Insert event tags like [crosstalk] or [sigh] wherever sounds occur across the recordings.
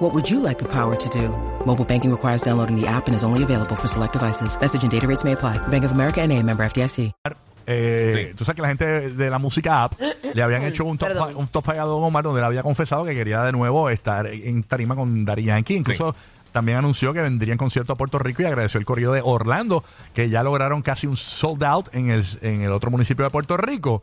What would you like the power to do? Mobile banking requires downloading the app and is only available for select devices. Message and data rates may apply. Bank of America and a member FDIC. Eh, Sí. Tú sabes que la gente de la música app le habían hecho un top, Perdón. un top five a Don Omar donde le había confesado que quería de nuevo estar en tarima con Daddy Yankee. Incluso también anunció que vendría en concierto a Puerto Rico y agradeció el corrido de Orlando, que ya lograron casi un sold out en el, en el otro municipio de Puerto Rico.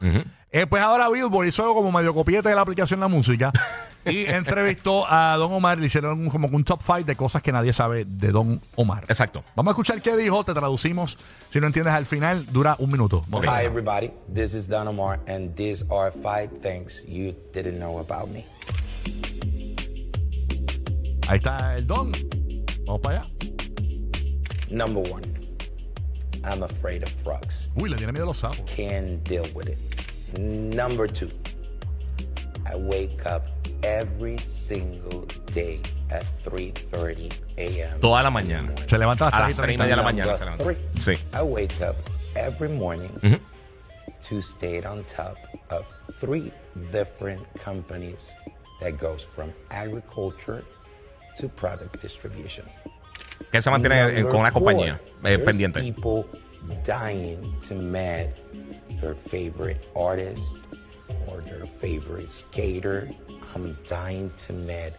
Eh, pues ahora Billboard hizo como medio copiete de la aplicación La Música [laughs] y entrevistó a Don Omar. Le hicieron un- como un top five de cosas que nadie sabe de Don Omar. Exacto. Vamos a escuchar qué dijo, te traducimos. Si no entiendes al final, dura un minuto. Hi, everybody. This is Don Omar, and these are five things you didn't know about me. Ahí está el Don. Vamos para allá. Number one, I'm afraid of frogs. Uy, le tiene miedo a los sapos. Can't deal with it. Number two, I wake up every single day at 3:30 a.m. Toda la mañana. Se levanta A las las 3 3 y media de la mañana se levanta. Sí. I wake up every morning to stay on top of three different companies that goes from agriculture to product distribution. Que él se mantiene eh, con una compañía eh, there's pendiente. People dying to meet their favorite artist or their favorite skater. I'm dying to meet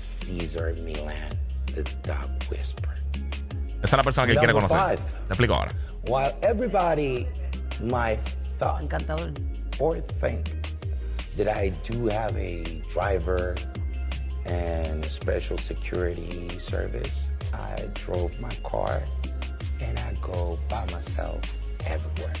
Caesar Milan, the dog whisperer. Esa es la persona que él quiere Number conocer. five. Te explico ahora. While everybody might thought Encantador. or think that I do have a driver and special security service, I drove my car and I go by myself everywhere.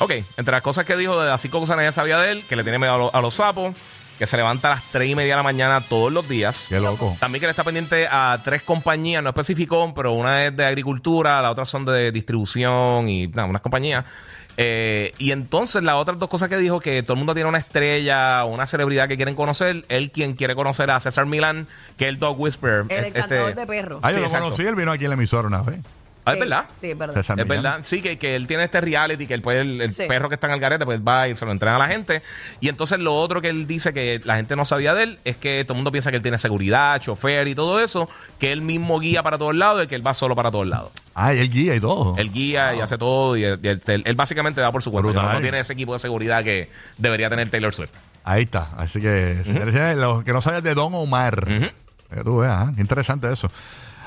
Ok, entre las cosas que dijo de las cinco cosas que nadie sabía de él, que le tiene miedo a, lo- a los sapos, que se levanta a las 3 y media de la mañana todos los días. Qué loco. También que le está pendiente a tres compañías, no especificó, pero una es de agricultura, la otra son de distribución y nada, unas compañías. Eh, y entonces las otras dos cosas que dijo, que todo el mundo tiene una estrella o una celebridad que quieren conocer, él quien quiere conocer a César Milán, que es el Dog Whisperer. El Este- encantador de perros. Ah, yo Sí, lo exacto. conocí, él vino aquí en la emisora una vez. Ah, es verdad. Sí, es verdad. Es verdad, sí, que, que él tiene este reality, que él puede, el, el Sí. perro que está en el garete, pues va y se lo entrega a la gente. Y entonces lo otro que él dice que la gente no sabía de él es que todo el mundo piensa que él tiene seguridad, chofer y todo eso, que él mismo guía para todos lados y que él va solo para todos lados. Ah, y él guía y todo. Él guía y hace todo y, él, y él- él básicamente va por su cuenta. Brutal. No, tiene ese equipo de seguridad que debería tener Taylor Swift. Ahí está. Así que, señores, los que no sabían de Don Omar. Que tú veas, ¿eh? Qué interesante eso.